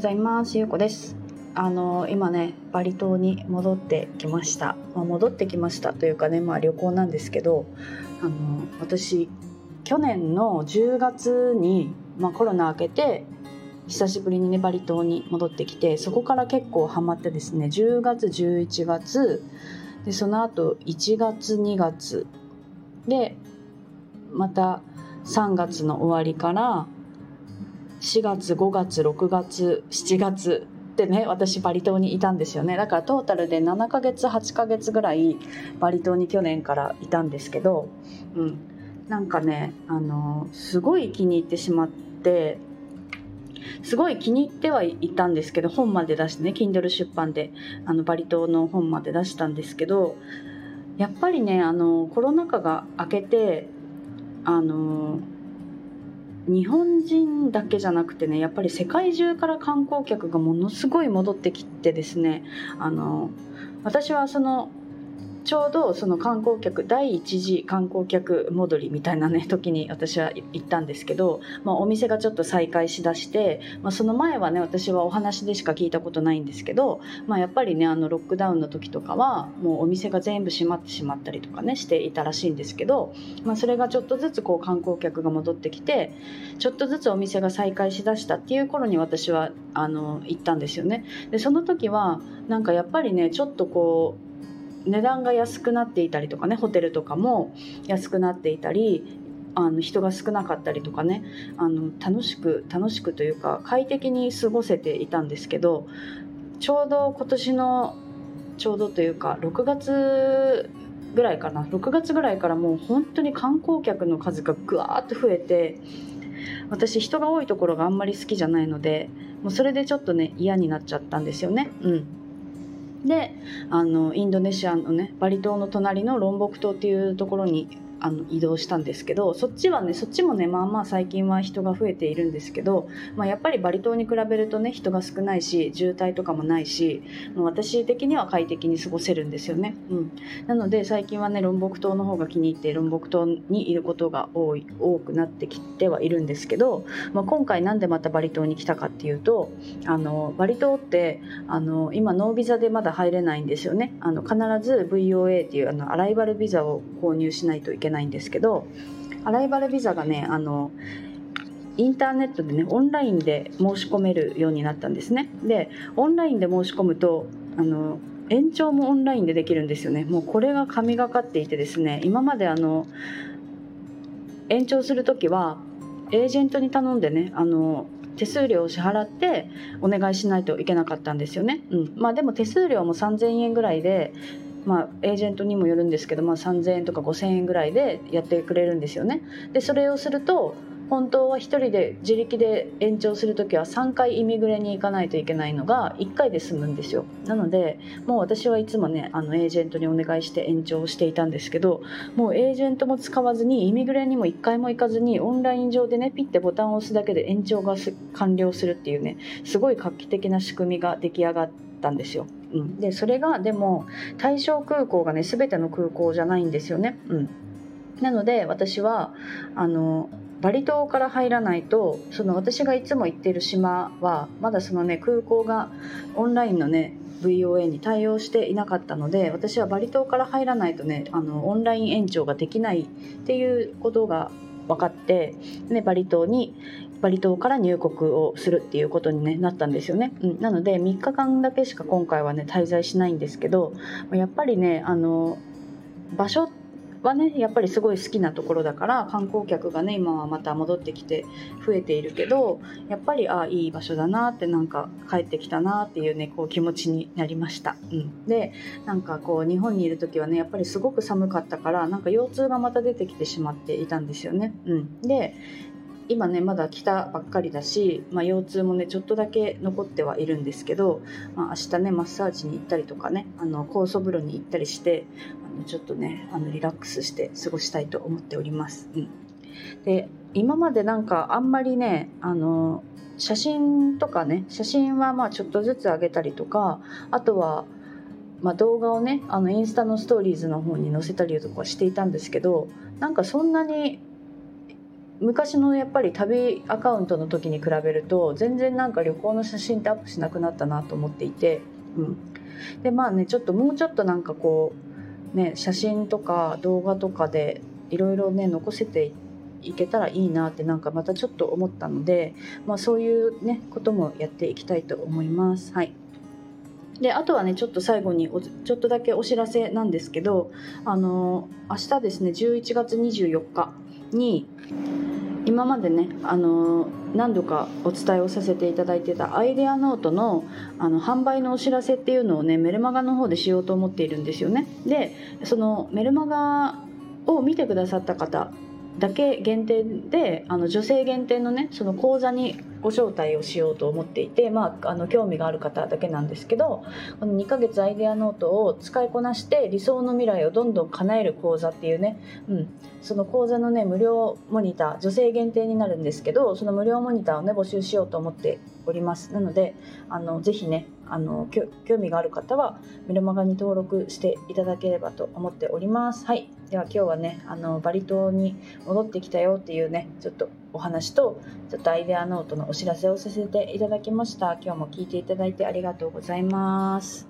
ございます。ゆうこです。あの今ねバリ島に戻ってきました、まあ、戻ってきましたというかねまあ旅行なんですけどあの私去年の10月に、まあ、コロナ明けて久しぶりにねバリ島に戻ってきてそこから結構ハマってですね10月11月でその後1月2月でまた3月の終わりから4月5月6月7月ってね私バリ島にいたんですよね。だからトータルで7ヶ月8ヶ月ぐらいバリ島に去年からいたんですけど、うん、なんかねあのすごい気に入ってしまってすごい気に入ってはいたんですけど本まで出してね Kindle 出版であのバリ島の本まで出したんですけどやっぱりねあのコロナ禍が明けてあの日本人だけじゃなくてねやっぱり世界中から観光客がものすごい戻ってきてですねあの私はそのちょうどその観光客第一次観光客戻りみたいなね時に私は行ったんですけど、まあ、お店がちょっと再開しだして、まあ、その前はね私はお話でしか聞いたことないんですけど、まあ、やっぱりねあのロックダウンの時とかはもうお店が全部閉まってしまったりとかねしていたらしいんですけど、まあ、それがちょっとずつこう観光客が戻ってきてちょっとずつお店が再開しだしたっていう頃に私はあの行ったんですよね。でその時はなんかやっぱりねちょっとこう値段が安くなっていたりとかねホテルとかも安くなっていたりあの人が少なかったりとかねあの楽しく楽しくというか快適に過ごせていたんですけどちょうど今年のちょうどというか6月ぐらいかな6月ぐらいからもう本当に観光客の数がぐわーっと増えて私人が多いところがあんまり好きじゃないのでもうそれでちょっとね嫌になっちゃったんですよねうん。であのインドネシアのねバリ島の隣のロンボク島っていうところにあの移動したんですけどそっちはねそっちもねまあまあ最近は人が増えているんですけど、まあ、やっぱりバリ島に比べるとね人が少ないし渋滞とかもないしもう私的には快適に過ごせるんですよね、うん、なので最近はねロンボク島の方が気に入ってロンボク島にいることが多い多くなってきてはいるんですけど、まあ、今回なんでまたバリ島に来たかっていうとあのバリ島ってあの今ノービザでまだ入れないんですよね。あの必ず VOA っていうあのアライバルビザを購入しないといけないんですけどアライバルビザがねあのインターネットでねオンラインで申し込めるようになったんですね。でオンラインで申し込むとあの延長もオンラインでできるんですよね。もうこれが神がかっていてですね今まであの延長する時はエージェントに頼んでねあの手数料を支払ってお願いしないといけなかったんですよね、うん、まあでも手数料も3000円ぐらいでまあ、エージェントにもよるんですけど、まあ、3,000円とか5,000円ぐらいでやってくれるんですよね。でそれをすると本当は1人で自力で延長する時は3回イミグレに行かないといけないのが1回で済むんですよなのでもう私はいつもねあのエージェントにお願いして延長していたんですけどもうエージェントも使わずにイミグレにも1回も行かずにオンライン上でねピッてボタンを押すだけで延長が完了するっていうねすごい画期的な仕組みが出来上がったんですようん、でそれがでも対象空港がね全ての空港じゃないんですよね。うん、なので私はあのバリ島から入らないとその私がいつも行ってる島はまだそのね空港がオンラインのね VOA に対応していなかったので私はバリ島から入らないとねあのオンライン延長ができないっていうことが分かって、ね、バリ島にバリ島から入国をするっていうことに、ね、なったんですよね、うん、なので3日間だけしか今回はね滞在しないんですけどやっぱりねあの場所はねやっぱりすごい好きなところだから観光客がね今はまた戻ってきて増えているけどやっぱりああいい場所だなってなんか帰ってきたなっていうねこう気持ちになりました、うん、でなんかこう日本にいる時はねやっぱりすごく寒かったからなんか腰痛がまた出てきてしまっていたんですよね、うん、で今ねまだ来たばっかりだし、まあ、腰痛もねちょっとだけ残ってはいるんですけど、まあ、明日ねマッサージに行ったりとかねあの酵素風呂に行ったりしてあのちょっとねあのリラックスして過ごしたいと思っております。うん、で今までなんかあんまりねあの写真とかね写真はまあちょっとずつ上げたりとかあとはまあ、動画をねあのインスタのストーリーズの方に載せたりとかしていたんですけどなんかそんなに昔のやっぱり旅アカウントの時に比べると全然なんか旅行の写真ってアップしなくなったなと思っていて、うん、でまあねちょっともうちょっとなんかこうね写真とか動画とかでいろいろね残せていけたらいいなってなんかまたちょっと思ったので、まあ、そういうねこともやっていきたいと思います。はい。であとはねちょっと最後にちょっとだけお知らせなんですけどあの明日ですね11月24日に今までねあの何度かお伝えをさせていただいてたアイデアノートのあの販売のお知らせっていうのをねメルマガの方でしようと思っているんですよね。でそのメルマガを見てくださった方だけ限定であの女性限定のねその講座にご招待をしようと思っていて、まあ、あの興味がある方だけなんですけどこの2ヶ月アイデアノートを使いこなして理想の未来をどんどん叶える講座っていうね、うん、その講座のね無料モニター女性限定になるんですけどその無料モニターをね募集しようと思っております。なのであのぜひねあの興味がある方はメルマガに登録していただければと思っております。はい。では今日はねあのバリ島に戻ってきたよっていうねちょっとお話とちょっとアイデアノートのお知らせをさせていただきました。今日も聞いていただいてありがとうございます。